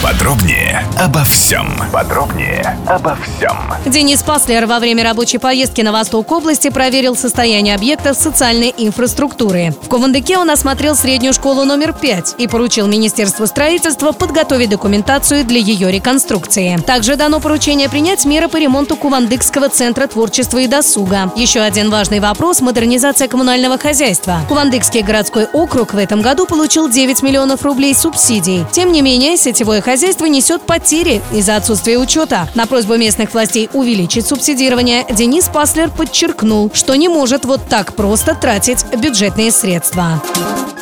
Подробнее обо всем. Подробнее обо всем. Денис Паслер во время рабочей поездки на восток области проверил состояние объектов социальной инфраструктуры. В Кувандыке он осмотрел среднюю школу номер 5 и поручил Министерству строительства подготовить документацию для ее реконструкции. Также дано поручение принять меры по ремонту Кувандыкского центра творчества и досуга. Еще один важный вопрос – модернизация коммунального хозяйства. Кувандыкский городской округ в этом году получил 9 миллионов рублей субсидий. Тем не менее, сетевое хозяйство несет потери из-за отсутствия учета. На просьбу местных властей увеличить субсидирование Денис Паслер подчеркнул, что не может вот так просто тратить бюджетные средства.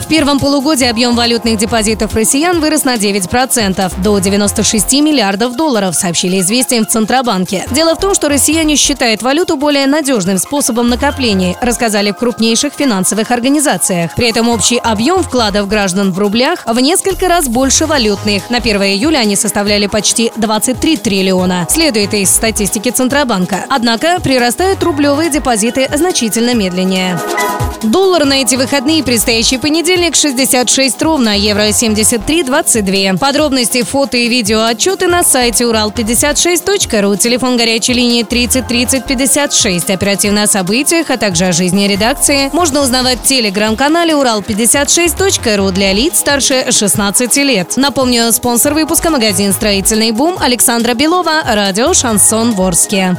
В первом полугодии объем валютных депозитов россиян вырос на 9% до 96 миллиардов долларов, сообщили известиям в Центробанке. Дело в том, что россияне считают валюту более надежным способом накопления, рассказали в крупнейших финансовых организациях. При этом общий объем вкладов граждан в рублях в несколько раз больше валютных. На 1 июля они составляли почти 23 триллиона. Следует из статистики Центробанка. Однако прирастают рублевые депозиты значительно медленнее. Доллар на эти выходные предстоящий понедельник 66 ровно, евро 73,22. Подробности, фото и видео отчеты на сайте урал56.ру, телефон горячей линии 30 30 56. Оперативно о событиях, а также о жизни редакции можно узнавать в телеграм-канале урал56.ру для лиц старше 16 лет. Напомню, спонсор выпуска магазин «Строительный бум» Александра Белова, радио «Шансон Ворске».